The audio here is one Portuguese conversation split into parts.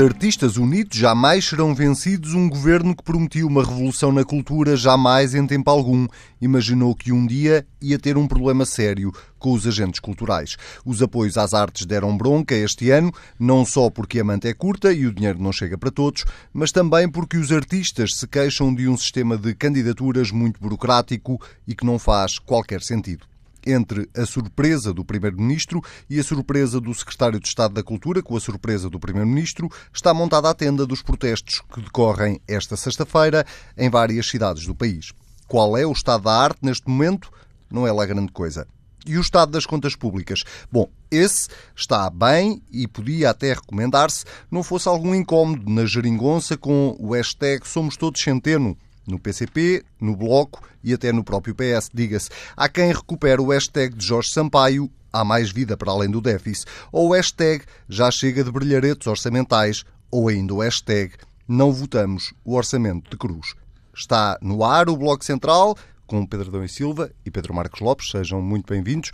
Artistas unidos jamais serão vencidos. Um governo que prometia uma revolução na cultura jamais, em tempo algum, imaginou que um dia ia ter um problema sério com os agentes culturais. Os apoios às artes deram bronca este ano, não só porque a manta é curta e o dinheiro não chega para todos, mas também porque os artistas se queixam de um sistema de candidaturas muito burocrático e que não faz qualquer sentido entre a surpresa do Primeiro-Ministro e a surpresa do Secretário de Estado da Cultura, com a surpresa do Primeiro-Ministro, está montada a tenda dos protestos que decorrem esta sexta-feira em várias cidades do país. Qual é o estado da arte neste momento? Não é lá grande coisa. E o estado das contas públicas? Bom, esse está bem e podia até recomendar-se não fosse algum incómodo na geringonça com o hashtag Somos Todos Centeno, no PCP, no Bloco e até no próprio PS, diga-se. Há quem recupere o hashtag de Jorge Sampaio, há mais vida para além do déficit, ou o hashtag já chega de brilharetos orçamentais, ou ainda o hashtag não votamos o orçamento de Cruz. Está no ar o Bloco Central, com Pedro Dão e Silva e Pedro Marcos Lopes, sejam muito bem-vindos.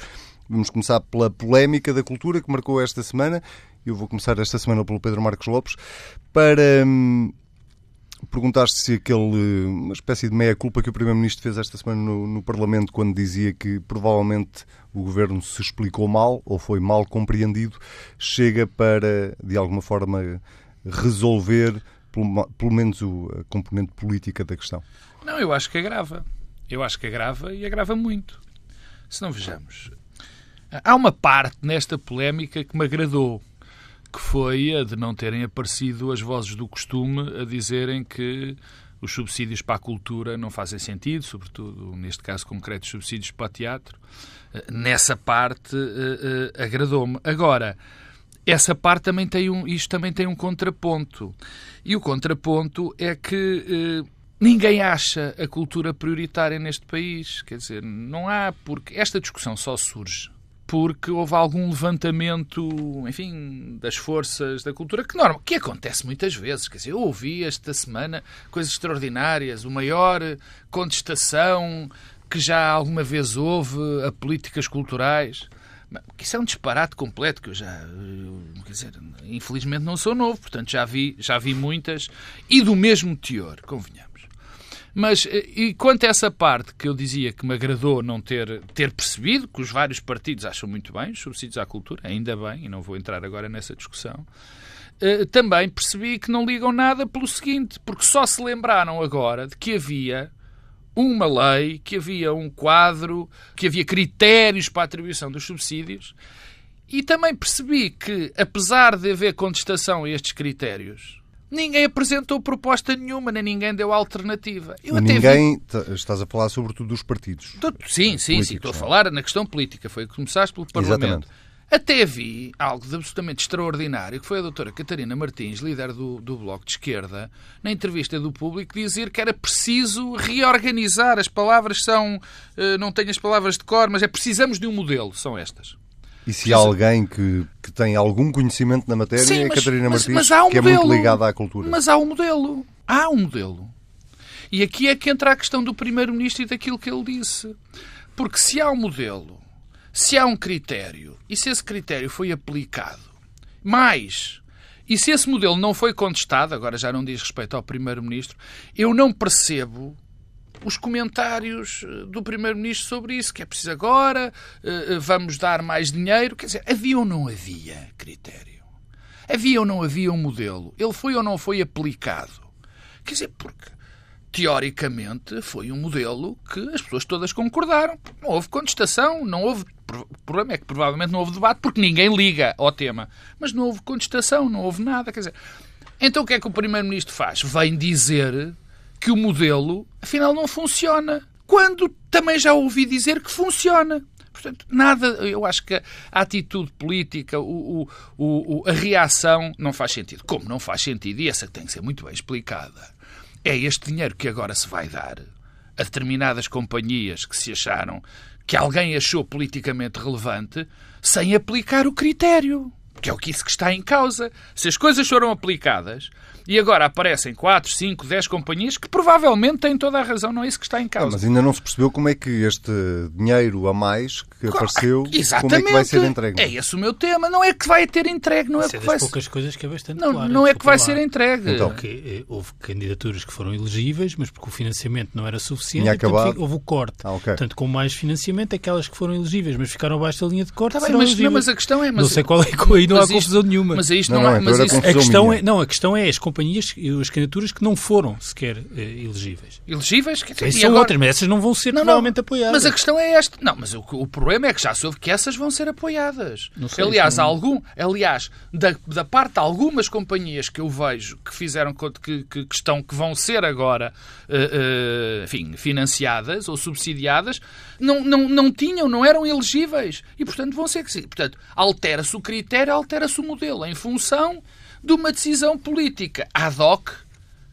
Vamos começar pela polémica da cultura que marcou esta semana. Eu vou começar esta semana pelo Pedro Marcos Lopes para hum, Perguntaste se aquele, uma espécie de meia-culpa que o Primeiro-Ministro fez esta semana no, no, Parlamento quando dizia que provavelmente o Governo se explicou mal ou foi mal compreendido, chega para, de alguma forma, resolver pelo, pelo menos o, a componente política da questão? Não, eu acho que agrava. Eu acho que agrava e agrava muito. Se não vejamos. Há uma parte nesta polémica que me agradou que foi a de não terem aparecido as vozes do costume a dizerem que os subsídios para a cultura não fazem sentido, sobretudo, neste caso concreto, subsídios para o teatro. Eh, nessa parte uh, uh, agradou-me. Agora, essa parte também tem um, isto também tem um contraponto. E o contraponto é que ninguém acha a cultura prioritária neste país. Quer dizer, não há, porque esta discussão só surge porque houve algum levantamento, enfim, das forças da cultura, que, norma, que acontece muitas vezes. Quer dizer, eu ouvi esta semana coisas extraordinárias, o maior contestação que já alguma vez houve a políticas culturais. Isso é um disparate completo que eu já, quer dizer, infelizmente não sou novo, portanto já vi, já vi muitas e do mesmo teor, convenhamos. Mas, eh, e quanto a essa parte que eu dizia que me agradou não ter, ter percebido, que os vários partidos acham muito bem, os subsídios à cultura, ainda bem, e não vou entrar agora nessa discussão, eh, também percebi que não ligam nada pelo seguinte, porque só se lembraram agora de que havia uma lei, que havia um quadro, que havia critérios para a atribuição dos subsídios, e também percebi que, apesar de haver contestação a estes critérios, Ninguém apresentou proposta nenhuma, nem ninguém deu alternativa. Eu ninguém, vi... estás a falar sobretudo dos partidos. Sim, sim, sim, estou a falar na questão política, foi que começaste pelo Parlamento. Exatamente. Até vi algo de absolutamente extraordinário, que foi a doutora Catarina Martins, líder do, do Bloco de Esquerda, na entrevista do público, dizer que era preciso reorganizar. As palavras são... Eh, não tenho as palavras de cor, mas é precisamos de um modelo. São estas. E se há alguém que, que tem algum conhecimento na matéria Sim, é a Catarina mas, Martins, mas um que modelo, é muito ligada à cultura. Mas há um modelo. Há um modelo. E aqui é que entra a questão do Primeiro-Ministro e daquilo que ele disse. Porque se há um modelo, se há um critério, e se esse critério foi aplicado, mais, e se esse modelo não foi contestado, agora já não diz respeito ao Primeiro-Ministro, eu não percebo os comentários eh, do Primeiro-Ministro sobre isso, que é preciso agora, eh, eh, vamos dar mais dinheiro. Quer dizer, havia ou não havia critério? Havia ou não havia um modelo? Ele foi ou não foi aplicado? Quer dizer, porque teoricamente foi um modelo que as pessoas todas concordaram. Não houve contestação, não houve. O problema é que provavelmente não houve debate porque ninguém liga ao tema. Mas não houve contestação, não houve nada. Quer dizer, então o que é que o Primeiro-Ministro faz? Vem dizer que o modelo, afinal, não funciona. Quando também já ouvi dizer que funciona. Portanto, nada, eu acho que a atitude política, o, o, o, a reação não faz sentido. Como não faz sentido, e essa tem que ser muito bem explicada, é este dinheiro que agora se vai dar a determinadas companhias que se acharam que alguém achou politicamente relevante sem aplicar o critério. que é o que isso que está em causa. Se as coisas foram aplicadas e agora aparecem 4, 5, 10 companhias que provavelmente têm toda a razão, não é isso que está em causa. Ah, mas ainda não se percebeu como é que este dinheiro a mais que apareceu, Exatamente. como é que vai ser entregue. É esse o meu tema. Não é que vai ter entregue, não é Isso que é vai poucas coisas que é bastante não, claro. não é que vai ser entregue. Então. Porque eh, houve candidaturas que foram elegíveis, mas porque o financiamento não era suficiente, e, portanto, houve o corte. Ah, ok. Portanto, com mais financiamento, aquelas que foram elegíveis, mas ficaram abaixo da linha de corte, Tá bem, mas, não, mas a questão é. Mas, não sei qual é, aí não há isto- confusão nenhuma. Mas isto Não, não, não, há. então Mas isto, a confusão questão minha. é, não, a questão é as companhias, as candidaturas que não foram sequer eh, elegíveis. elegíveis? quer dizer, são agora- outras, mas essas não vão ser Não, não, provavelmente apoiadas. Mas a questão é esta. Não, mas o, o problema é que já soube que essas vão ser apoiadas. Não sei, aliás, não- há algum, aliás da, da parte de algumas companhias que eu vejo que fizeram que, que, que estão que vão ser agora eh, eh, enfim, financiadas ou subsidiadas, não, não, não tinham, não eram elegíveis. E, portanto, vão ser que sim. Portanto, altera-se o critério, altera-se o modelo em função de uma decisão política ad hoc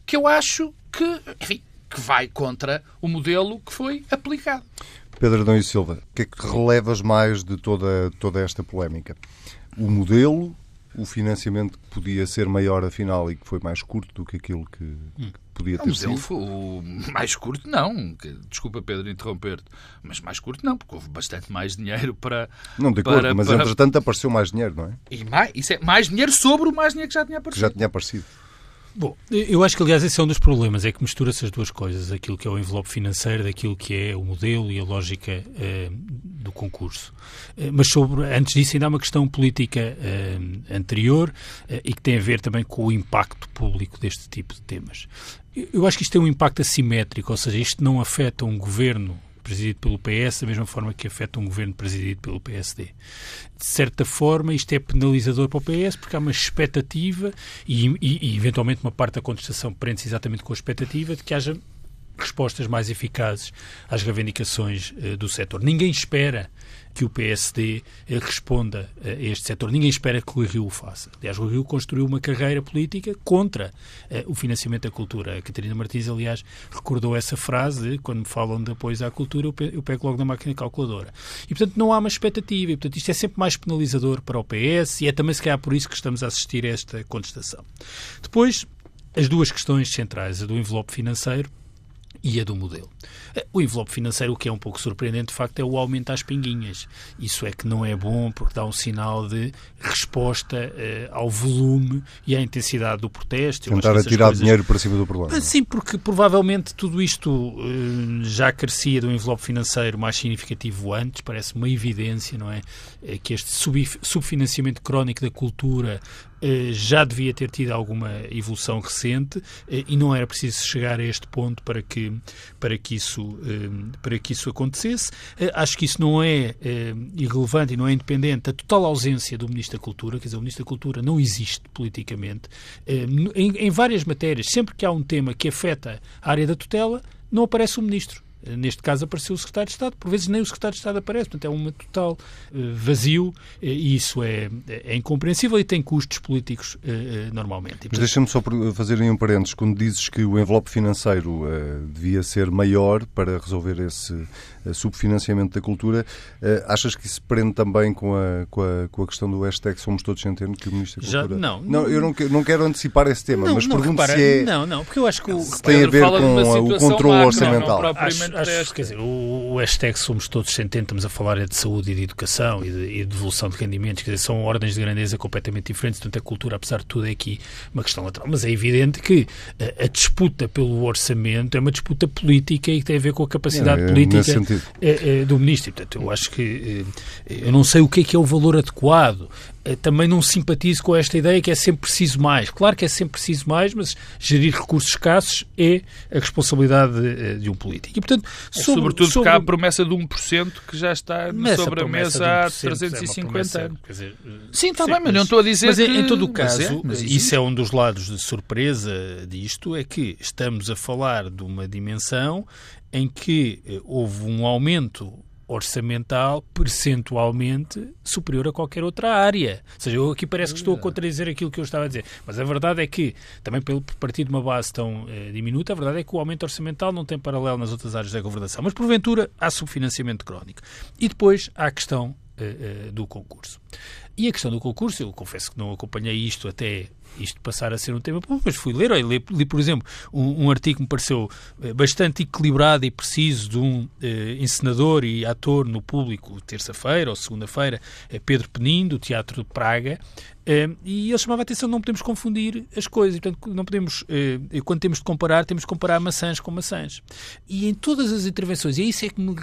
que eu acho que, enfim, que vai contra o modelo que foi aplicado. Pedro Adão e Silva, o que é que relevas mais de toda, toda esta polémica? O modelo, o financiamento que podia ser maior afinal e que foi mais curto do que aquilo que, que podia ter modelo sido? foi o mais curto, não. Que- Desculpa, Pedro, interromper-te. Mas mais curto, não, porque houve bastante mais dinheiro para. Não, de acordo, para- mas para- entretanto apareceu mais dinheiro, não é? E mais, isso é mais dinheiro sobre o mais dinheiro que já tinha Que aparecido. já tinha aparecido. Bom, eu acho que, aliás, esse é um dos problemas, é que mistura-se as duas coisas, aquilo que é o envelope financeiro, daquilo que é o modelo e a lógica eh, do concurso. Eh, mas sobre, antes disso, ainda há uma questão política eh, anterior eh, e que tem a ver também com o impacto público deste tipo de temas. Eu- acho que isto tem um impacto assimétrico, ou seja, isto não afeta um governo presidido pelo PS da mesma forma que afeta um governo presidido pelo PSD. De certa forma, isto é penalizador para o PS porque há uma expectativa e, e- e, eventualmente uma parte da contestação prende-se exatamente com a expectativa de que haja respostas mais eficazes às reivindicações eh, do setor. Ninguém espera que o PSD eh, responda eh, a este setor. Ninguém espera que Rui Rio o faça. Aliás, o Rio construiu uma carreira política contra eh, o financiamento da cultura. A Catarina Martins, aliás, recordou essa frase de quando me falam de apoios à cultura, eu eu pego logo na máquina calculadora. E, portanto, não há uma expectativa. E, portanto, isto é sempre mais penalizador para o PS e é também, se calhar, por isso que estamos a assistir a esta contestação. Depois, as duas questões centrais, a do envelope financeiro e a do modelo. O envelope financeiro, o que é um pouco surpreendente, de facto, é o aumento às pinguinhas. Isso é que não é bom porque dá um sinal de resposta eh, ao volume e à intensidade do protesto. Tentar atirar coisas- dinheiro para cima do problema. ah, Sim, porque provavelmente tudo isto eh, já carecia de um envelope financeiro mais significativo antes, parece uma evidência, não é? Eh, que este sub- subfinanciamento crónico da cultura já devia ter tido alguma evolução recente eh, e não era preciso chegar a este ponto para que, para que, isso, eh, para que isso acontecesse. Eh, Acho que isso não é eh, irrelevante e não é independente da total ausência do Ministro da Cultura, quer dizer, o Ministro da Cultura não existe politicamente. Eh, em várias matérias, sempre que há um tema que afeta a área da tutela, não aparece o Ministro. Eh, Neste caso apareceu o Secretário de Estado, por vezes nem o Secretário de Estado aparece, portanto é um total eh, vazio eh, e isso é, é incompreensível e tem custos políticos normalmente. E, Mas portanto, deixa-me só fazer um parênteses. Quando dizes que o envelope financeiro devia ser maior para resolver esse subfinanciamento da cultura, achas que isso prende também com a, com a, com a questão do hashtag Somos Todos Centeno que o Ministro da Já- Cultura... não. não eu não, que- não quero antecipar esse tema, não, mas não, pergunto repara, se é... Não, não, porque eu acho que o, se tem a ver fala de uma com a- o controle macro, orçamental. não Acho, acho, quer dizer, o, o hashtag somos todos centenos, estamos a falar é de saúde e de educação e de, e de devolução de rendimentos, quer dizer, são ordens de grandeza completamente diferentes, portanto a cultura, apesar de tudo, é aqui uma questão lateral. Mas é evidente que a, a disputa pelo orçamento é uma disputa política e que tem a ver com a capacidade É, política nesse sentido. é, é, do Ministro. E, portanto, eu acho que eh, eu não sei o que é que é o valor adequado. Eh, Também não simpatizo com esta ideia que é sempre preciso mais. Claro que é sempre preciso mais, mas gerir recursos escassos é a responsabilidade eh, de um político. E, portanto, sobre, Sobretudo sobre... porque há a promessa de 1% que já está Mas sobre a mesa há de 1% é uma 350 promessa, anos. dizer, eh, Sim, está bem, mas não estou a dizer mas em- que... em todo o mas caso, é, mas isso é um dos lados de surpresa disto, é que estamos a falar de uma dimensão em que houve um aumento orçamental percentualmente superior a qualquer outra área. Ou seja, eu aqui parece que estou a contradizer aquilo que eu estava a dizer. Mas a verdade é que, também pelo por partir de uma base tão eh, diminuta, a verdade é que o aumento orçamental não tem paralelo nas outras áreas da governação. Mas, porventura, há subfinanciamento crónico. E depois há a questão eh, eh, do concurso. E a questão do concurso, eu confesso que não acompanhei isto até isto passar a ser um tema mas fui ler, olha, li, li, por exemplo, um, um, artigo que me pareceu eh, bastante equilibrado e preciso de um eh, encenador e ator no público, terça-feira ou segunda-feira, eh, Pedro Penin, do Teatro de Praga, Uh, e ele chamava a atenção, não podemos confundir as coisas. Portanto, não podemos, uh, quando temos de comparar, temos de comparar maçãs com maçãs. E em todas as intervenções, e é isso é que me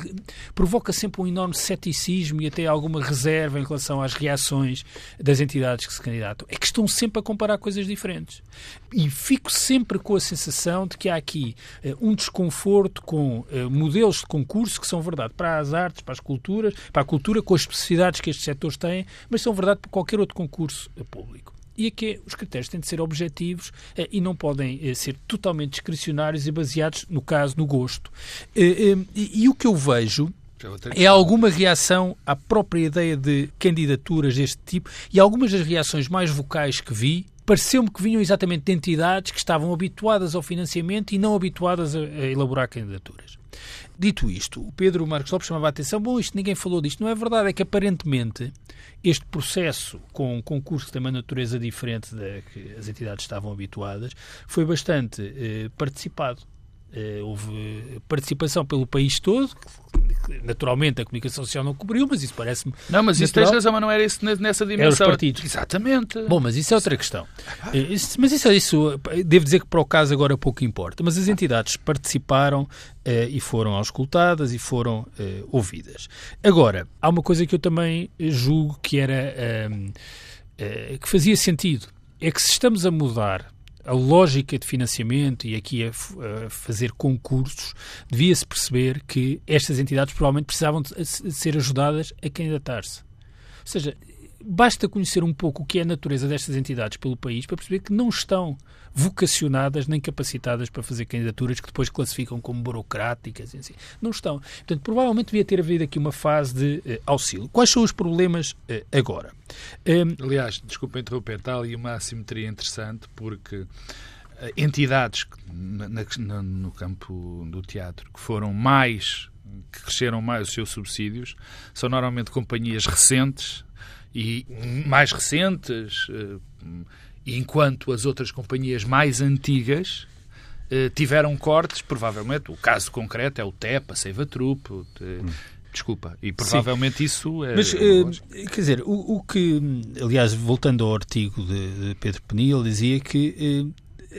provoca sempre um enorme ceticismo e até alguma reserva em relação às reações das entidades que se candidatam, é que estão sempre a comparar coisas diferentes. E fico sempre com a sensação de que há aqui uh, um desconforto com modelos de concurso que são verdade para as artes, para as culturas, para a cultura, com as especificidades que estes setores têm, mas são verdade para qualquer outro concurso público. E aqui os critérios têm de ser objetivos eh, e não podem eh, ser totalmente discricionários e baseados, no caso, no gosto. Eh, e, e o que eu vejo é alguma reação à própria ideia de candidaturas deste tipo e algumas das reações mais vocais que vi pareceu-me que vinham exatamente de entidades que estavam habituadas ao financiamento e não habituadas a, a elaborar candidaturas. Dito isto, o Pedro Marcos Lopes chamava a atenção, bom, isto ninguém falou disto. Não é verdade, é que aparentemente este processo com um concurso que tem uma natureza diferente da que as entidades estavam habituadas foi bastante eh, participado. Eh, houve participação pelo país todo, naturalmente a comunicação social não cobriu, mas isso parece-me. Não, mas isso natural. tens razão, mas não era isso nessa dimensão. Era os partidos. Exatamente. Bom, mas isso é outra questão. Eh, mas isso, isso, devo dizer que para o caso agora pouco importa. Mas as entidades participaram eh, e foram auscultadas e foram ouvidas. Agora, há uma coisa que eu também julgo que era. que fazia sentido. É que se estamos a mudar a lógica de financiamento e aqui a, a fazer concursos, devia-se perceber que estas entidades provavelmente precisavam de, ser ajudadas a candidatar-se. Ou seja, basta conhecer um pouco o que é a natureza destas entidades pelo país para perceber que não estão vocacionadas nem capacitadas para fazer candidaturas que depois classificam como burocráticas. Assim. Não estão. Portanto, provavelmente devia ter havido aqui uma fase de uh, auxílio. Quais são os problemas uh, agora? Um... Aliás, desculpa interromper, está ali uma assimetria interessante porque eh, entidades na, na, no campo do teatro que foram mais que cresceram mais os seus subsídios são normalmente companhias recentes e mais recentes, eh, enquanto as outras companhias mais antigas eh, tiveram cortes, provavelmente, o caso concreto é o TEP, a Seiva Trupe, hum. Desculpa, e provavelmente Sim. isso é. Mas, eh, quer dizer, o, o, que. Aliás, voltando ao artigo de, de Pedro Penil, dizia que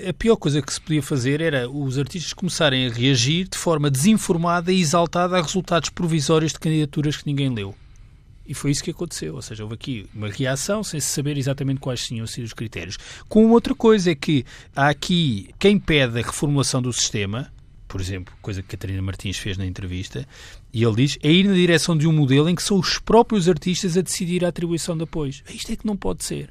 a pior coisa que se podia fazer era os artistas começarem a reagir de forma desinformada e exaltada a resultados provisórios de candidaturas que ninguém leu. E foi isso que aconteceu. Ou seja, houve aqui uma reação sem se saber exatamente quais tinham sido os critérios. Com outra coisa é que há aqui quem pede a reformulação do sistema, por exemplo, coisa que Catarina Martins fez na entrevista, e ele diz, é ir na direção de um modelo em que são os próprios artistas a decidir a atribuição de apoios. Isto é que não pode ser.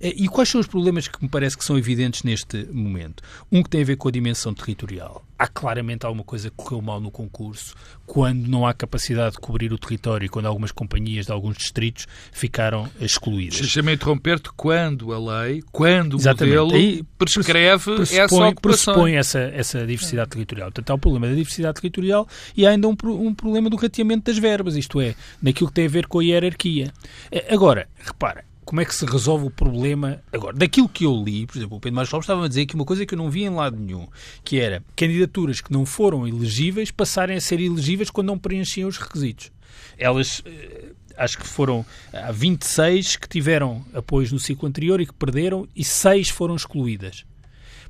Eh, e quais são os problemas que me parece que são evidentes neste momento? Um que tem a ver com a dimensão territorial. Há claramente alguma coisa que correu mal no concurso, quando não há capacidade de cobrir o território e quando algumas companhias de alguns distritos ficaram excluídas. Deixa-me interromper-te quando a lei, quando o Exatamente. modelo Aí, prescreve pressupõe, essa ocupação. Pressupõe essa, essa diversidade territorial. Portanto, há o problema da diversidade territorial e há ainda um, um problema problema do rateamento das verbas, isto é, naquilo que tem a ver com a hierarquia. Eh, agora, repara, como é que se resolve o problema agora? Daquilo que eu li, por exemplo, o Pedro Marcos Lopes estava a dizer que uma coisa que eu não vi em lado nenhum, que era candidaturas que não foram elegíveis passarem a ser elegíveis quando não preenchiam os requisitos. Elas, eh, acho que foram há 26 que tiveram apoios no ciclo anterior e que perderam, e 6 foram excluídas.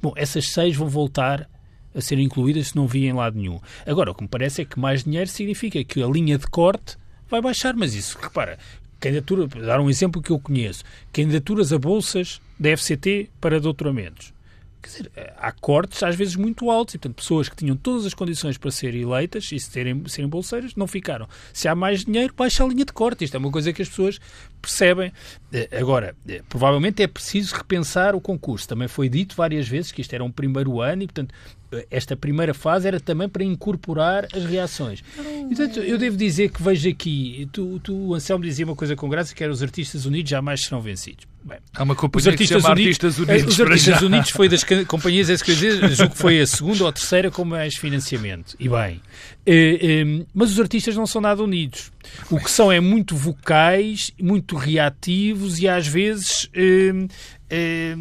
Bom, essas 6 vão voltar a ser incluídas se não via em lado nenhum. Agora, o que me parece é que mais dinheiro significa que a linha de corte vai baixar, mas isso, repara, candidatura, dar um exemplo que eu conheço, candidaturas a bolsas da FCT para doutoramentos. Quer dizer, há cortes às vezes muito altos e, portanto, pessoas que tinham todas as condições para serem eleitas e serem, serem bolseiras não ficaram. Se há mais dinheiro, baixa a linha de corte. Isto é uma coisa que as pessoas percebem. Eh, agora, eh, provavelmente é preciso repensar o concurso. Também foi dito várias vezes que isto era um primeiro ano e, portanto, esta primeira fase era também para incorporar as reações. Portanto, eu devo dizer que vejo aqui, tu, tu Anselmo dizia uma coisa com graça, que era os artistas unidos jamais serão vencidos. Bem, Há uma companhia os artistas, unidos, artistas Unidos. Os Artistas Unidos foi das companhias, é isso que eu dizer, julgo que foi a segunda ou a terceira com mais financiamento. E bem, eh, eh, mas os artistas não são nada unidos. O que são é muito vocais, muito reativos e às vezes eh,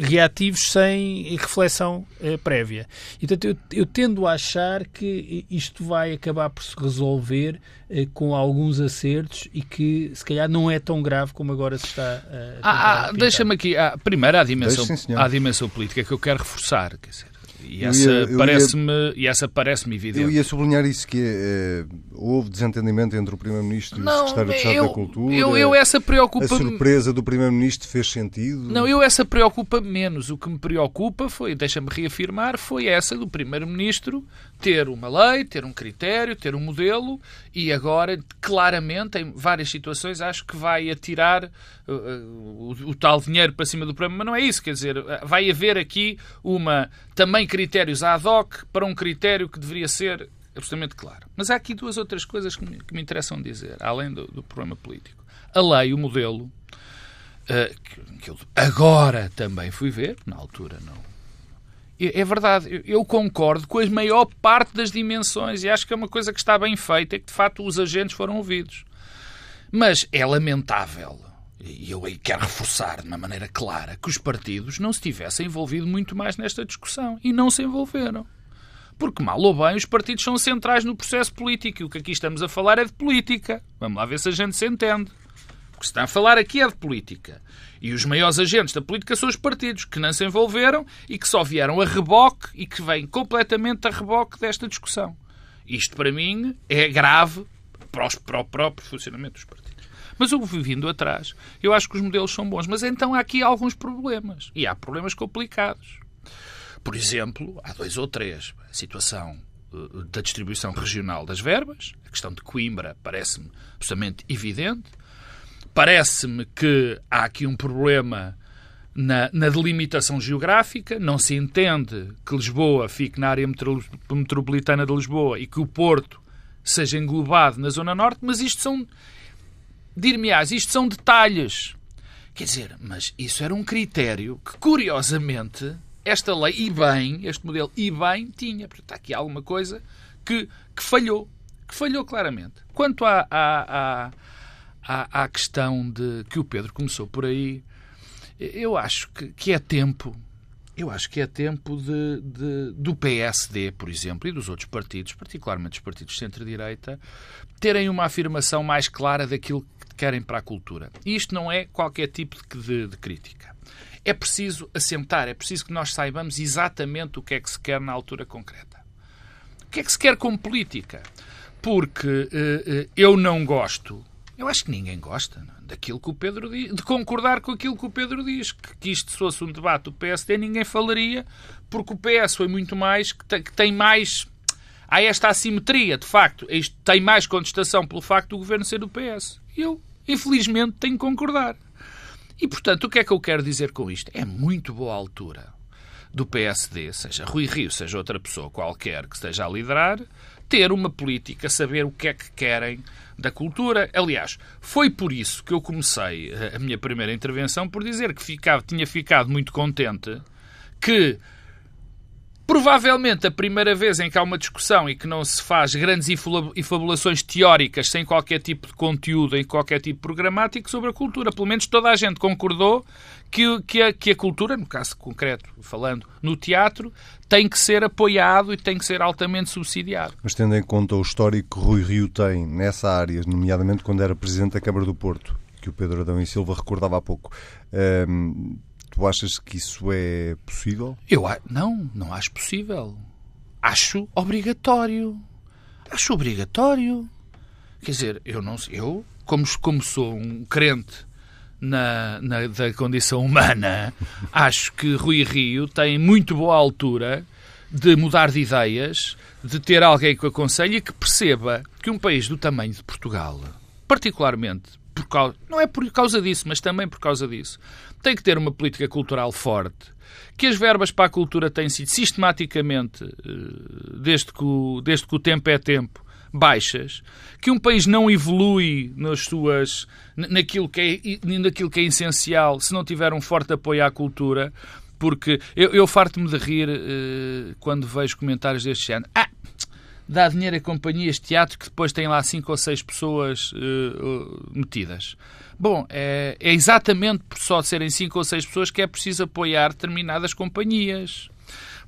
reativos sem reflexão eh, prévia. E, portanto, eu, eu, tendo a achar que isto vai acabar por se resolver eh, com alguns acertos e que, se calhar, não é tão grave como agora se está a. Ah, ah Deixa-me aqui. Ah, primeiro, a dimensão, a dimensão política que eu quero reforçar. Quer dizer, e essa parece-me ia... essa parece evidente. Eu ia sublinhar isso que é, houve desentendimento entre o primeiro-ministro e o secretário de Estado eu, da Cultura. Eu, eu essa preocupa A surpresa do primeiro-ministro fez sentido. Não, eu essa preocupa menos. O que me preocupa foi, deixa-me reafirmar, foi essa do primeiro-ministro ter uma lei, ter um critério, ter um modelo e agora, claramente, em várias situações, acho que vai atirar uh, uh, o, o, tal dinheiro para cima do problema. Mas não é isso, quer dizer, vai haver aqui uma também critérios ad hoc para um critério que deveria ser absolutamente claro. Mas há aqui duas outras coisas que me, que me interessam dizer, além do, do, problema político. A lei, o modelo, uh, que, eu agora também fui ver, na altura não é verdade, eu concordo com a maior parte das dimensões e acho que é uma coisa que está bem feita, é que de facto os agentes foram ouvidos. Mas é lamentável, e eu aí quero reforçar de uma maneira clara, que os partidos não se tivessem envolvido muito mais nesta discussão. E não se envolveram. Porque, mal ou bem, os partidos são centrais no processo político e o que aqui estamos a falar é de política. Vamos lá ver se a gente se entende. O que se está a falar aqui é de política. E os maiores agentes da política são os partidos, que não se envolveram e que só vieram a reboque e que vêm completamente a reboque desta discussão. Isto, para mim, é grave para, o próprio funcionamento dos partidos. Mas eu vindo atrás, eu acho que os modelos são bons. Mas então há aqui alguns problemas. E há problemas complicados. Por exemplo, há dois ou três. A situação eh, da distribuição regional das verbas, a questão de Coimbra parece-me absolutamente evidente. Parece-me que há aqui um problema na, na, delimitação geográfica. Não se entende que Lisboa fique na área metropolitana de Lisboa e que o Porto seja englobado na Zona Norte, mas isto são. Dir-me-ás, isto são detalhes. Quer dizer, mas isso era um critério que, curiosamente, esta lei, e bem, este modelo, e bem, tinha. Portanto, há aqui alguma coisa que, que falhou. Que falhou claramente. Quanto à, à, à à, questão de que o Pedro começou por aí, eu acho que, que é tempo. Eu acho que é tempo de, de, do PSD, por exemplo, e dos outros partidos, particularmente os partidos centro-direita, terem uma afirmação mais clara daquilo querem para a cultura. E isto não é qualquer tipo de, de crítica. É preciso assentar, é preciso que nós saibamos exatamente o que é que se quer na altura concreta. O que é que se quer como política? Porque uh, uh, eu não gosto eu acho que ninguém gosta não? É? daquilo que o Pedro diz, de concordar com aquilo que o Pedro diz, que, que isto fosse um debate do PSD, ninguém falaria, porque o PS foi muito mais, que, que tem mais. Há esta assimetria, de facto, isto tem mais contestação pelo facto do governo ser do PS. Eu, infelizmente, tenho que concordar. E, portanto, o que é que eu quero dizer com isto? É muito boa altura do PSD, seja Rui Rio, seja outra pessoa qualquer que esteja a liderar, ter uma política, saber o que é que querem da cultura. Aliás, foi por isso que eu comecei a minha primeira intervenção por dizer que ficava, tinha ficado muito contente que Provavelmente a primeira vez em que há uma discussão e que não se faz grandes infabulações teóricas sem qualquer tipo de conteúdo em qualquer tipo programático sobre a cultura. Pelo menos toda a gente concordou que, que, a, que a cultura, no caso concreto, falando no teatro, tem que ser apoiado e tem que ser altamente subsidiado. Mas tendo em conta o histórico que Rui Rio tem nessa área, nomeadamente quando era Presidente da Câmara do Porto, que o Pedro Adão e Silva recordava há pouco, hum, Tu achas que isso é possível? Eu não, não acho possível. Acho obrigatório. Acho obrigatório. Quer dizer, eu não eu como, como sou um crente na, na, da condição humana, acho que Rui Rio tem muito boa altura de mudar de ideias, de ter alguém que o aconselhe e que perceba que um país do tamanho de Portugal, particularmente por causa, não é por causa disso, mas também por causa disso, tem que ter uma política cultural forte, que as verbas para a cultura têm sido sistematicamente, eh, desde que o, desde que o tempo é tempo, baixas, que um país não evolui nas suas, naquilo, que é, naquilo que é essencial se não tiver um forte apoio à cultura, porque eu, eu farto-me de rir uh, quando vejo comentários deste género. Ah, dá dinheiro a companhias de teatro que depois têm lá cinco ou seis pessoas uh, metidas. Bom, é, é, exatamente por só serem cinco ou seis pessoas que é preciso apoiar determinadas companhias.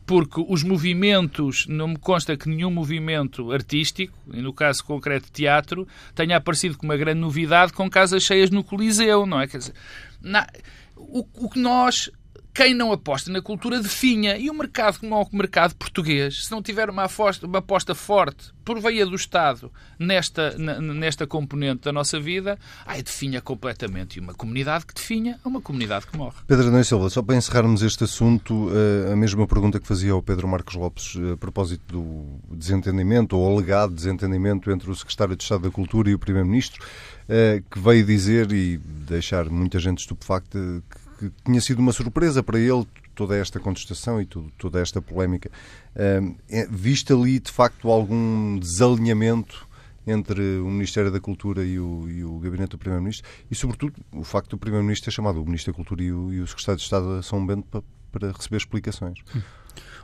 Porque os movimentos, não me consta que nenhum movimento artístico, e no caso concreto teatro, tenha aparecido com uma grande novidade com casas cheias no Coliseu, não é? Quer dizer, na, o, o que nós quem não aposta na cultura definha. E o mercado, como o mercado português, se não tiver uma aposta, uma aposta forte por veia do Estado nesta, nesta componente da nossa vida, ai, definha completamente. E uma comunidade que definha é uma comunidade que morre. Pedro Adão Silva, só para encerrarmos este assunto, eh, a mesma pergunta que fazia ao Pedro Marcos Lopes eh, a propósito do desentendimento ou alegado desentendimento entre o Secretário de Estado da Cultura e o Primeiro-Ministro, eh, que veio dizer e deixar muita gente estupefacta que que tinha sido uma surpresa para ele toda esta contestação e tudo, toda esta polémica. Uh, viste ali, de facto, algum desalinhamento entre o Ministério da Cultura e o, e o Gabinete do Primeiro-Ministro e, sobretudo, o facto do Primeiro-Ministro ter chamado o Ministro da Cultura e o, e o Secretário de Estado a São Bento para, para receber explicações.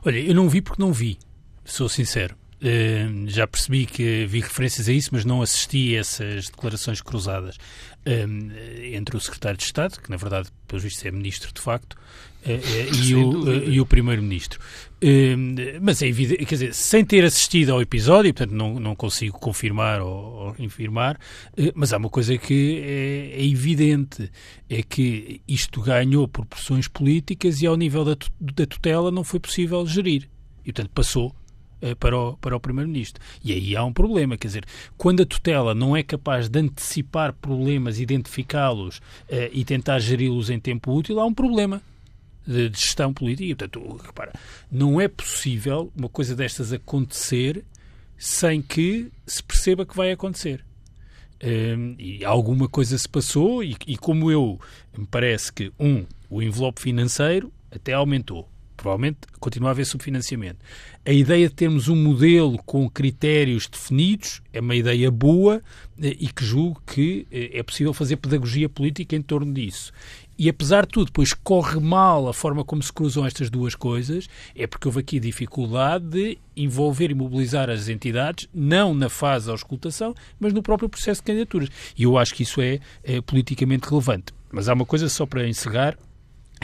Olha, eu não vi porque não vi, sou sincero. Uh, já percebi que vi referências a isso, mas não assisti a essas declarações cruzadas uh, entre o secretário de Estado, que na verdade, pelo visto, é ministro de facto, uh, e, o, e o primeiro-ministro. mas é evidente, quer dizer, sem ter assistido ao episódio, portanto não, não consigo confirmar ou, ou infirmar, mas há uma coisa que é, é, evidente, é que isto ganhou proporções políticas e ao nível da, da tutela não foi possível gerir. E, portanto, passou eh, para o, para o Primeiro-Ministro. E aí há um problema, quer dizer, quando a tutela não é capaz de antecipar problemas, identificá-los uh, e tentar geri-los em tempo útil, há um problema de, gestão política. Portanto, repara, não é possível uma coisa destas acontecer sem que se perceba que vai acontecer. Ehm, e alguma coisa se passou e, e como eu me parece que um o envelope financeiro até aumentou provavelmente continua a haver subfinanciamento. A ideia de termos um modelo com critérios definidos é uma ideia boa eh, e que julgo que eh, é possível fazer pedagogia política em torno disso. E apesar de tudo, depois corre mal a forma como se cruzam estas duas coisas, é porque houve aqui dificuldade de envolver e mobilizar as entidades, não na fase da auscultação, mas no próprio processo de candidaturas. E eu acho que isso é, é politicamente relevante. Mas há uma coisa só para encerrar,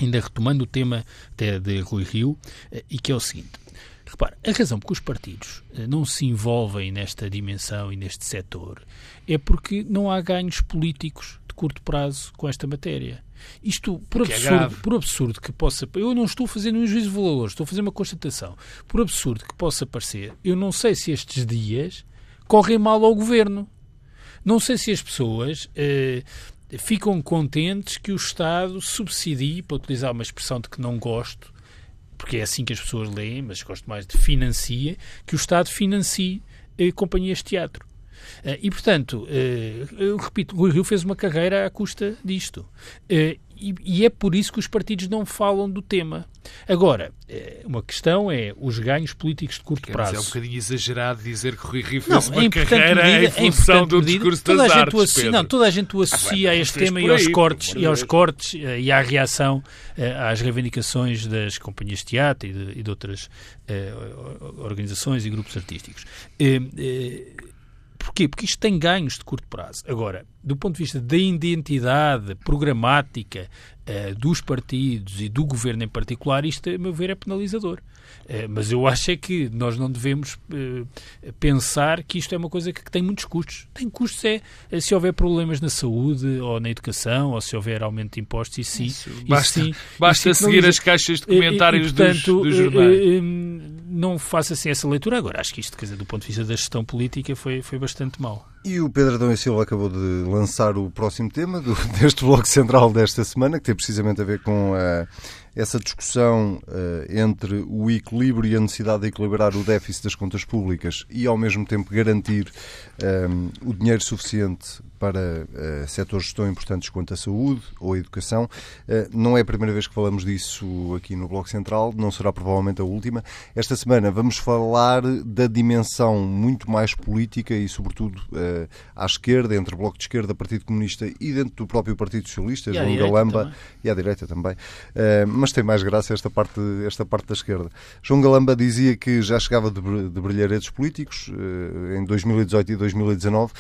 ainda retomando o tema até de Rui Rio, eh, e que é o seguinte. Repare, a razão por que os partidos eh, não se envolvem nesta dimensão e neste setor é porque não há ganhos políticos de curto prazo com esta matéria. Isto, por é absurdo, é por absurdo que possa... Eu não estou fazendo um juízo de valores, estou a fazer uma constatação. Por absurdo que possa parecer, eu não sei se estes dias correm mal ao governo. Não sei se as pessoas eh, ficam contentes que o Estado subsidie, para utilizar uma expressão de que não gosto, porque é assim que as pessoas leem, mas gosto mais de financia, que o Estado financie eh, companhias de teatro. Uh, e, portanto, uh, eu repito, Rui Rio fez uma carreira à custa disto. Uh, e, e, é por isso que os partidos não falam do tema. Agora, eh, uma questão é os ganhos políticos de curto prazo. é um bocadinho exagerado dizer que Rui Rio fez não, uma carreira medida, em função do medida, discurso toda das a gente artes, Não, toda a gente o associa ah, a este tema e aos aí, cortes, e aos cortes uh, e à reação uh, às reivindicações das companhias de teatro e de, e de outras uh, organizações e grupos artísticos. Porquê? Porque isto tem ganhos de curto prazo. Agora, do ponto de vista da identidade programática uh, dos partidos e do governo em particular, isto, a meu ver, é penalizador. Uh, mas eu acho é que nós não devemos uh, pensar que isto é uma coisa que, tem muitos custos. Tem custos é se houver problemas na saúde ou na educação ou se houver aumento de impostos, e sim. Isso, basta sim, basta seguir as caixas de comentários e, e, portanto, dos, dos jornais. não faça assim essa leitura. Agora, acho que isto, quer dizer, do ponto de vista da gestão política, foi, foi bastante mau. E o Pedro Adão e Silva acabou de lançar o próximo tema do, deste bloco central desta semana, que tem precisamente a ver com uh, essa discussão uh, entre o equilíbrio e a necessidade de equilibrar o déficit das contas públicas e, ao mesmo tempo, garantir um, o dinheiro suficiente para uh, setores tão importantes quanto a saúde ou a educação. Uh, não é a primeira vez que falamos disso aqui no Bloco Central, não será provavelmente a última. Esta semana vamos falar da dimensão muito mais política e, sobretudo, uh, à esquerda, entre o Bloco de Esquerda, Partido Comunista e dentro do próprio Partido Socialista, João Galamba, também. e à direita também. mas tem mais graça esta parte, esta parte da esquerda. João Galamba dizia que já chegava de, de brilharetes políticos em 2018 e 2019.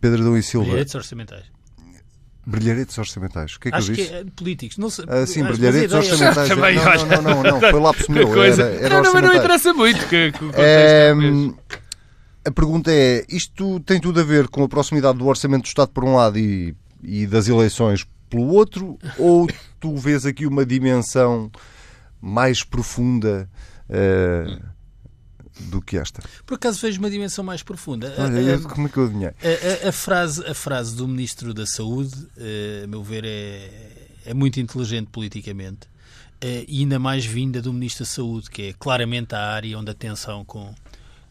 Pedro Adão Silva. Brilharetes orçamentais. Brilharetes orçamentais. O que é que Acho eu disse? que é políticos. Não sei, ah, sim, brilharetes orçamentais. Não, não, não, não, não, foi lápis meu. Era, era não, mas não interessa muito. Que, que é, a pergunta é: isto tem tudo a ver com a proximidade do orçamento do Estado por um lado e, e das eleições pelo outro? Ou tu vês aqui uma dimensão mais profunda? Uh, do que esta. Por acaso vejo uma dimensão mais profunda. Olha, a, a, como é que eu adivinhei? A, a, frase, a frase do Ministro da Saúde, eh, a meu ver, é, é muito inteligente politicamente eh, e ainda mais vinda do Ministro da Saúde, que é claramente a área onde a tensão com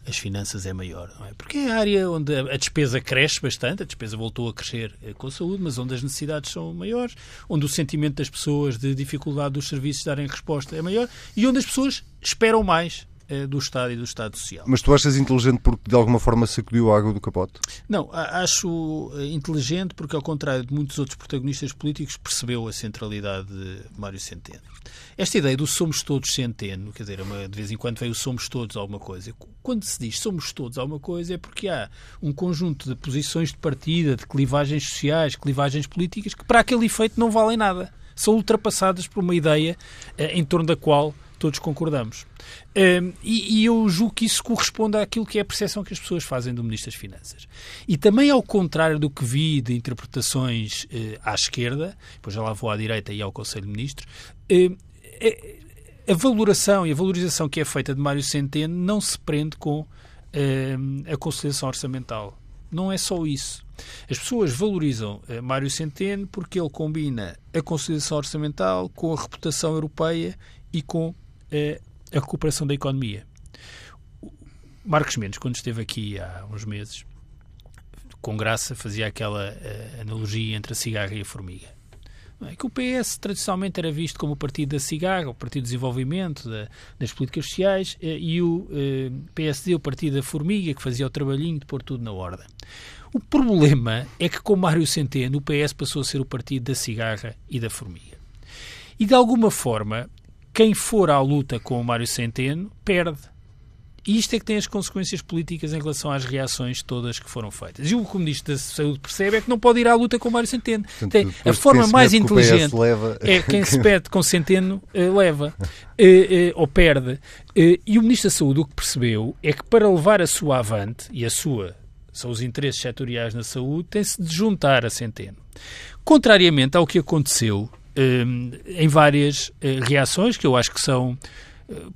as finanças é maior. É? Porque é a área onde a despesa cresce bastante, a despesa voltou a crescer eh, com a saúde, mas onde as necessidades são maiores, onde o sentimento das pessoas de dificuldade dos serviços darem resposta é maior e onde as pessoas esperam mais do Estado e do Estado Social. Mas tu achas inteligente porque de alguma forma sacudiu a água do capote? Não, acho eh, inteligente porque, ao contrário de muitos outros protagonistas políticos, percebeu a centralidade de Mário Centeno. Esta ideia do somos todos Centeno, quer dizer, de vez em quando veio o somos todos alguma coisa. Quando se diz somos todos alguma coisa é porque há um conjunto de posições de partida, de clivagens sociais, clivagens políticas, que para aquele efeito não valem nada. São ultrapassadas por uma ideia eh, em torno da qual todos concordamos. Um, e, e, eu julgo que isso corresponde àquilo que é a percepção que as pessoas fazem do Ministro das Finanças. E também ao contrário do que vi de interpretações uh, à esquerda, depois já lá vou à direita e ao Conselho de Ministros, uh, a valoração e a valorização que é feita de Mário Centeno não se prende com uh, a conciliação orçamental. Não é só isso. As pessoas valorizam Mário Centeno porque ele combina a conciliação orçamental com a reputação europeia e com a recuperação da economia. Marcos Mendes, quando esteve aqui há uns meses, com graça fazia aquela uh, analogia entre a cigarra e a formiga. É que o PS tradicionalmente era visto como o partido da cigarra, o partido do desenvolvimento, da, das políticas sociais, uh, e o eh, PSD, o partido da formiga, que fazia o trabalhinho de pôr tudo na ordem. O problema é que com Mário Centeno o PS passou a ser o partido da cigarra e da formiga. E de alguma forma quem for à luta com o Mário Centeno perde. E isto é que tem as consequências políticas em relação às reações todas que foram feitas. E o que o Ministro da Saúde percebe é que não pode ir à luta com o Mário Centeno. Portanto, tem, a forma mais inteligente leva... é quem se pede com Centeno uh, leva uh, uh, ou perde. e o Ministro da Saúde o que percebeu é que para levar a sua avante, e a sua são os interesses setoriais na saúde, tem-se de juntar a Centeno. Contrariamente ao que aconteceu em várias eh, reações que eu acho que são. Eh,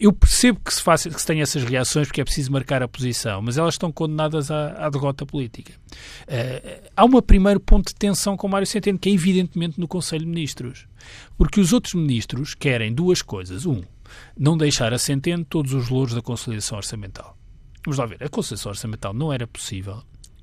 eu percebo que se, faça, que se essas reações porque é preciso marcar a posição, mas elas estão condenadas à, à derrota política. Há um primeiro ponto de tensão com Mário Centeno, que é evidentemente no Conselho de Ministros. Porque os outros ministros querem duas coisas. Um, não deixar a Centeno todos os louros da consolidação orçamental. Vamos lá ver, a consolidação orçamental não era possível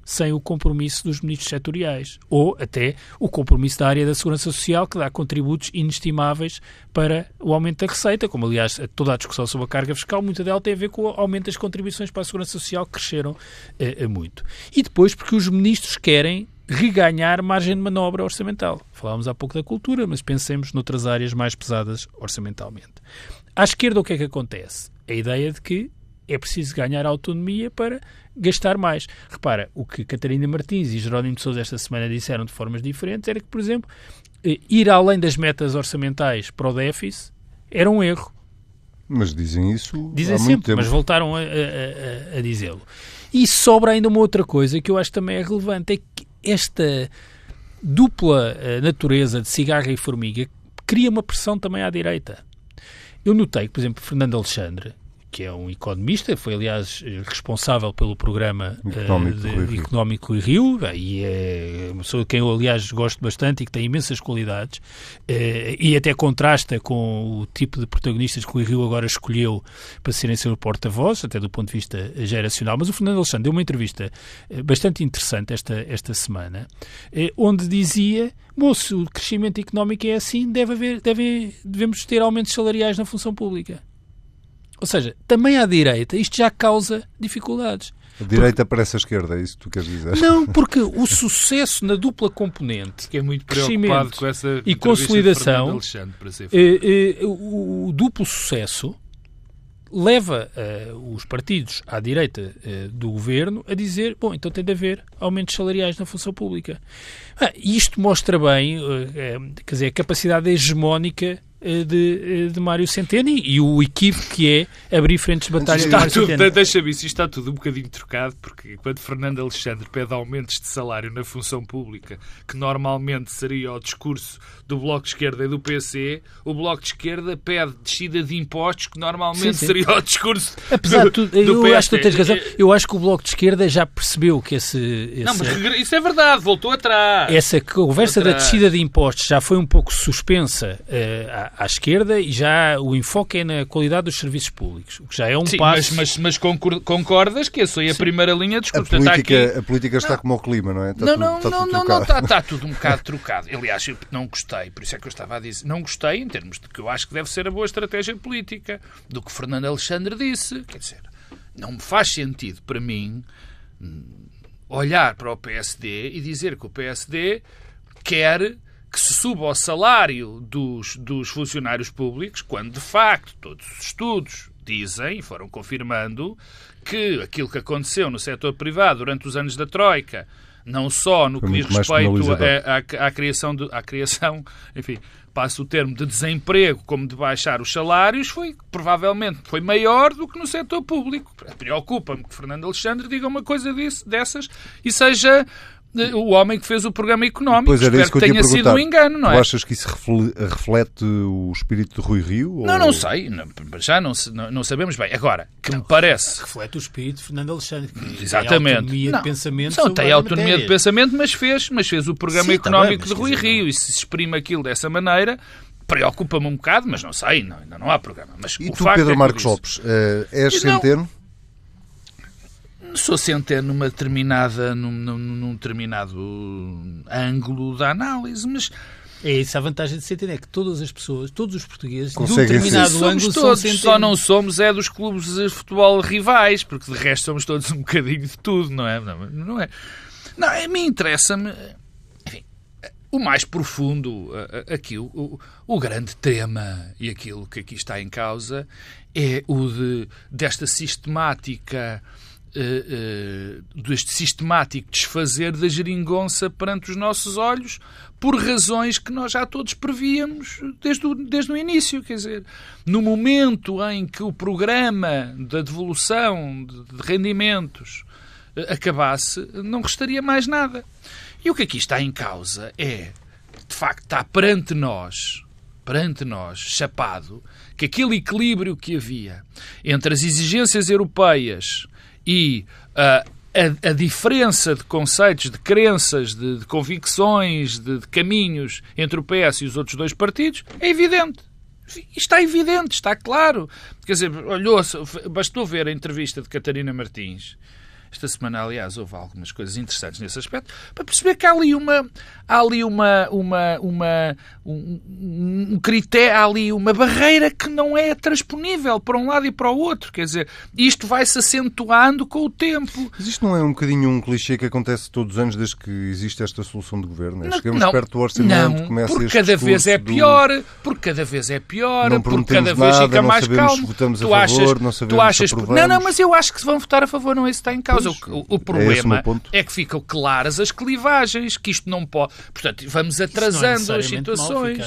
sem o compromisso dos ministros setoriais, ou até o compromisso da área da segurança social, que dá contributos inestimáveis para o aumento da receita, como aliás toda a discussão sobre a carga fiscal, muita dela tem a ver com o aumento das contribuições para a segurança social, que cresceram eh, muito. E depois porque os ministros querem reganhar margem de manobra orçamental. Falámos há pouco da cultura, mas pensemos noutras áreas mais pesadas orçamentalmente. À esquerda, o que é que acontece? A ideia de que é preciso ganhar autonomia para gastar mais. Repara, o que Catarina Martins e Jerónimo de Sousa esta semana disseram de formas diferentes era que, por exemplo, eh, ir além das metas orçamentais para o déficit era um erro. Mas dizem isso Dizem há sempre, muito tempo. mas voltaram a, a, a, dizê-lo. E sobra ainda uma outra coisa que eu acho também é relevante, é que esta dupla eh, natureza de cigarra e formiga cria uma pressão também à direita. Eu notei que, por exemplo, Fernando Alexandre que é um economista, foi aliás responsável pelo programa económico, uh, de, económico e Rio, e é uma pessoa de quem eu aliás gosto bastante e que tem imensas qualidades, uh, e até contrasta com o tipo de protagonistas que o Rio agora escolheu para serem seu porta-voz, até do ponto de vista geracional. Mas o Fernando Alexandre deu uma entrevista bastante interessante esta, esta semana, onde dizia, moço, o crescimento económico é assim, deve haver, deve, devemos ter aumentos salariais na função pública. Ou seja, também à direita isto já causa dificuldades. A direita porque... parece a esquerda, é isso que tu queres dizer? Não, porque o sucesso na dupla componente, que é muito preocupado com essa e consolidação, eh, eh, o, o, duplo sucesso leva uh, os partidos à direita uh, do governo a dizer, bom, então tem de haver aumentos salariais na função pública. Ah, isto mostra bem, uh, quer dizer, a capacidade hegemónica eh, de, eh, de Mário Centeno e o equívoco que é abrir frentes de batalha está de tudo, Deixa-me isso, está tudo um bocadinho trocado, porque quando Fernando Alexandre pede aumentos de salário na função pública, que normalmente seria o discurso do Bloco de Esquerda e do PC, o Bloco de Esquerda pede descida de impostos, que normalmente sim, sim. seria o discurso Apesar do, tudo, do eu acho que tu tens razão. Eu acho que o Bloco de Esquerda já percebeu que esse... esse não, mas isso é verdade, voltou atrás. Essa conversa da descida de impostos já foi um pouco suspensa uh, à, esquerda e já o enfoque é na qualidade dos serviços públicos, o que já é um Sim, passo... Mas, mas, mas concordas que essa foi a Sim. primeira linha de discurso. A política, está, aqui... a política está não. como o clima, não é? Está não, tudo, não, está não, não, não, está, está tudo um bocado trocado. Aliás, eu não gostei, por isso é que eu estava a dizer, não gostei em termos de que eu acho que deve ser a boa estratégia política do que Fernando Alexandre disse. Quer dizer, não me faz sentido para mim hum, olhar para o PSD e dizer que o PSD quer que se suba o salário dos, dos funcionários públicos, quando de facto todos os estudos dizem e foram confirmando que aquilo que aconteceu no setor privado durante os anos da Troika, não só no que diz respeito à, à, criação, de, à criação, enfim, passo o termo, de desemprego, como de baixar os salários, foi provavelmente foi maior do que no setor público. Preocupa-me que Fernando Alexandre diga uma coisa disso, dessas e seja o homem que fez o programa económico. Pois era Espero que, que tenha sido um engano, não tu é? Tu achas que isso reflete o espírito de Rui Rio? Não, ou... não sei. Já não, não, sabemos bem. Agora, que não, me parece... Reflete o espírito de Fernando Alexandre. Exatamente. Tem autonomia não, de pensamento não, tem autonomia matéria. de pensamento, mas fez, mas fez o programa Sim, económico tá bem, de Rui Rio. E se exprime aquilo dessa maneira, preocupa-me um bocado, mas não sei, não, ainda não há programa. Mas e tu, Pedro é Marcos Lopes, uh, és centeno? Sou centeno numa determinada, num, num, num, determinado ângulo da análise, mas é isso a vantagem de centeno, é que todas as pessoas, todos os portugueses, de um determinado ser. ângulo, todos, são Só não somos é dos clubes de futebol rivais, porque de resto somos todos um bocadinho de tudo, não é? Não, não é? Não, a mim interessa-me, o mais profundo, aqui, o, o, o grande tema e aquilo que aqui está em causa é o de, desta sistemática uh, uh, deste sistemático desfazer da geringonça perante os nossos olhos por razões que nós já todos prevíamos desde o, desde o início. Quer dizer, no momento em que o programa da devolução de, rendimentos uh, acabasse, não restaria mais nada. E o que aqui está em causa é, de facto, está perante nós, perante nós, chapado, que aquele equilíbrio que havia entre as exigências europeias e uh, a, a, diferença de conceitos, de crenças, de, de convicções, de, de, caminhos entre o PS e os outros dois partidos é evidente. Está evidente, está claro. Quer dizer, olhou bastou ver a entrevista de Catarina Martins esta semana, aliás, houve algumas coisas interessantes nesse aspecto, para perceber que há ali uma, há ali uma, uma, uma um, um critério, há ali uma barreira que não é transponível para um lado e para o outro. Quer dizer, isto vai se acentuando com o tempo. Mas isto não é um bocadinho um clichê que acontece todos os anos desde que existe esta solução de governo? Não, Chegamos não, perto do orçamento, não, começa porque cada vez é pior, do... porque cada vez é pior, não porque cada vez nada, fica mais calmo. Votamos tu a favor, achas, não sabemos tu achas, Não, não, mas eu acho que se vão votar a favor, não é isso que está em causa causa. O, o, problema é, é, que ficam claras as clivagens, que isto não pode. Portanto, vamos atrasando as situações.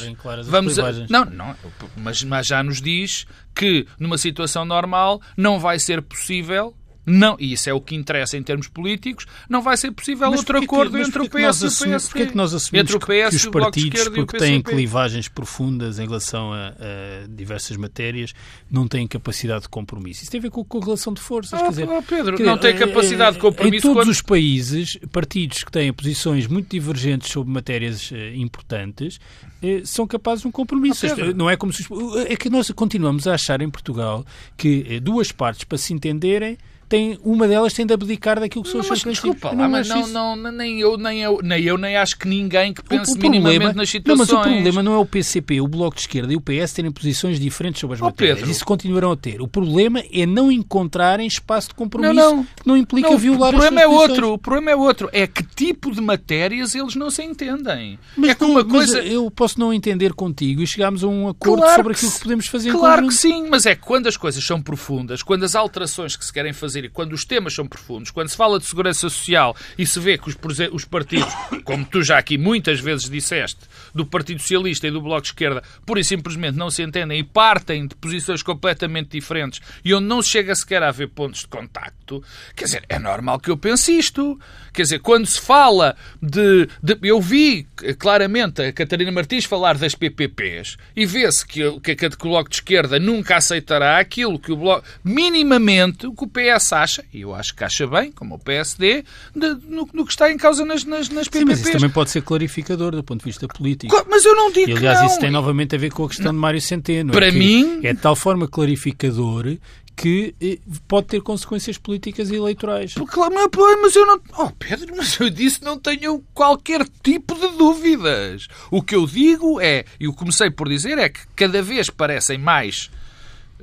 vamos a... Não, não, mas, mas já nos diz que numa situação normal não vai ser possível não, e isso é o que interessa em termos políticos, não vai ser possível mas outro acordo que, entre o PS e o PSD. Porquê é que nós assumimos PS que os partidos, porque têm clivagens profundas em relação a, a, diversas matérias, não têm capacidade de compromisso? Isso tem a ver com a correlação de forças. Oh, quer dizer, oh Pedro, quer não tem capacidade de compromisso. Em todos quando... os países, partidos que têm posições muito divergentes sobre matérias uh, importantes uh, são capazes de um compromisso. Oh, não é como se... É que nós continuamos a achar em Portugal que duas partes, para se entenderem, tem, uma delas tem de abdicar daquilo que são os seus princípios. Desculpa lá, mas não, não, nem, eu, nem, eu, nem eu nem acho que ninguém que pense o, o minimamente problema, nas situações... Não, mas o problema não é o PCP, o Bloco de Esquerda e o PS terem posições diferentes sobre as oh, matérias. Pedro. Isso continuarão a ter. O problema é não encontrarem espaço de compromisso não, não. que não implica não, violar o problema as é outro. O problema é outro. É que tipo de matérias eles não se entendem. Mas, é que uma coisa... eu posso não entender contigo e chegarmos a um acordo claro sobre aquilo que podemos fazer Claro que sim, mas é que quando as coisas são profundas, quando as alterações que se querem fazer e quando os temas são profundos. Quando se fala de segurança social e se vê que os, os partidos, como tu já aqui muitas vezes disseste, do Partido Socialista e do Bloco de Esquerda, pura e simplesmente não se entendem e partem de posições completamente diferentes e onde não se chega sequer a haver pontos de contacto, quer dizer, é normal que eu pense isto. Quer dizer, quando se fala de. de eu vi claramente a Catarina Martins falar das PPPs e vê-se que, que, que o Bloco de Esquerda nunca aceitará aquilo que o Bloco. minimamente o que o PS acha, e eu acho que acha bem, como o PSD, de, no, no, que está em causa nas, nas, nas PPPs. Sim, mas isso também pode ser clarificador do ponto de vista político. Mas eu não digo e, aliás, isso tem novamente a ver com a questão de Mário Centeno. Para é mim... É de tal forma clarificador que eh, pode ter consequências políticas e eleitorais. Claro, mas eu não. Oh, Pedro, mas eu disse não tenho qualquer tipo de dúvidas. O que eu digo é, e o comecei por dizer é que cada vez parecem mais.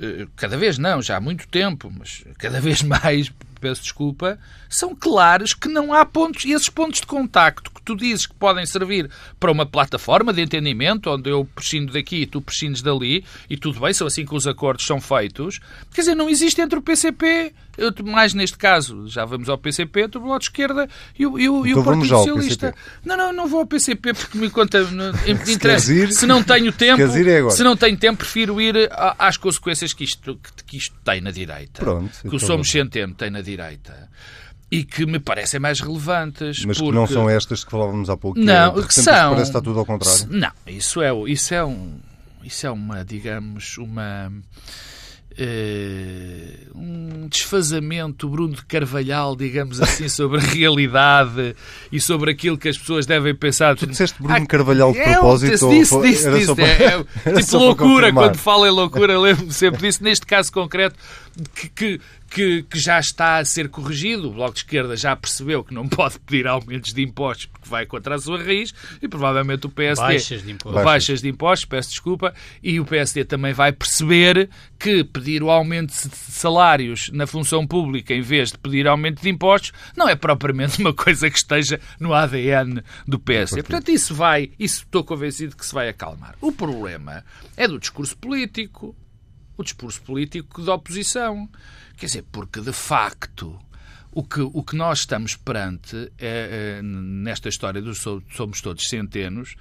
Eh, cada vez não, já há muito tempo, mas cada vez mais peço desculpa, são claros que não há pontos, e esses pontos de contacto que tu dizes que podem servir para uma plataforma de entendimento, onde eu prescindo daqui e tu prescindes dali, e tudo bem, são assim que os acordos são feitos, quer dizer, não existe entre o PCP, eu, mais neste caso, já vamos ao PCP, o Bloco de Esquerda e o, e o, então e o Partido Socialista. Não, não, não vou ao PCP porque me conta, se interessa. Ir, se não tenho tempo, é se não tenho tempo, prefiro ir às consequências que isto, que, que isto tem na direita. Pronto, que o então Somos Centeno tem na direita e que me parecem mais relevantes. Mas porque... que não são estas que falávamos há pouco. Não, que, que são. Parece que está tudo ao contrário. Não, isso é, isso é um, isso é uma, digamos, uma uh, um desfazamento Bruno de Carvalhal, digamos assim, sobre a realidade e sobre aquilo que as pessoas devem pensar. Tu disseste Bruno ah, Carvalhal de propósito? É, disse, disse, disse. Para... É, é, tipo loucura, quando falo em loucura, lembro-me sempre disso. Neste caso concreto, que, que que, que, já está a ser corrigido. O Bloco de Esquerda já percebeu que não pode pedir aumentos de impostos porque vai contra a sua raiz e provavelmente o PSD... Baixas de impostos. Baixas de impostos, peço desculpa. E o PSD também vai perceber que pedir o aumento de salários na função pública em vez de pedir aumento de impostos não é propriamente uma coisa que esteja no ADN do PSD. Portanto, isso vai, isso estou convencido que se vai acalmar. O problema é do discurso político, o discurso político da oposição. Quer dizer, porque de facto o que, o que nós estamos perante é, é, nesta história dos somos todos centenos,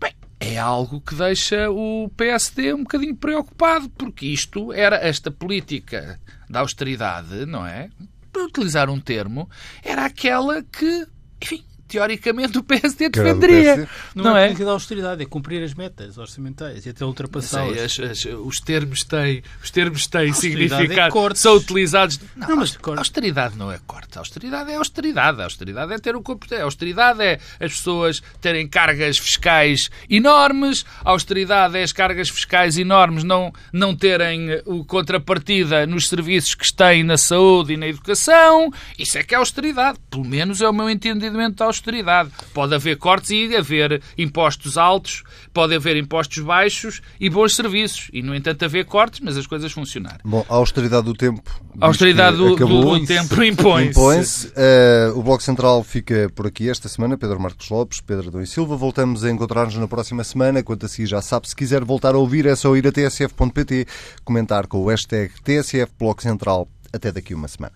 bem, é algo que deixa o PSD um bocadinho preocupado, porque isto era esta política da austeridade, não é? Para utilizar um termo, era aquela que, enfim, teoricamente o PSD defenderia. Não, não é, é da austeridade, é cumprir as metas orçamentais e até ultrapassá-las. Os termos têm, os termos têm é significado, é são utilizados. Não, não mas a austeridade não é corte, a austeridade é austeridade. A austeridade é ter o corpo. A austeridade é as pessoas terem cargas fiscais enormes, a austeridade é as cargas fiscais enormes não, não terem o contrapartida nos serviços que têm na saúde e na educação. Isso é que é austeridade. Pelo menos é o meu entendimento da austeridade austeridade. Pode haver cortes e haver impostos altos, pode haver impostos baixos e bons serviços. E, no entanto, haver cortes, mas as coisas funcionarem. Bom, a austeridade do tempo. A austeridade do, do, tempo impõe-se. Impõe uh, o Bloco Central fica por aqui esta semana. Pedro Marcos Lopes, Pedro Dom e Silva. Voltamos a encontrar-nos na próxima semana. Quanto a si, já sabe, se quiser voltar a ouvir, é só ir a tsf.pt, comentar com o hashtag TSF Bloco Central. Até daqui uma semana.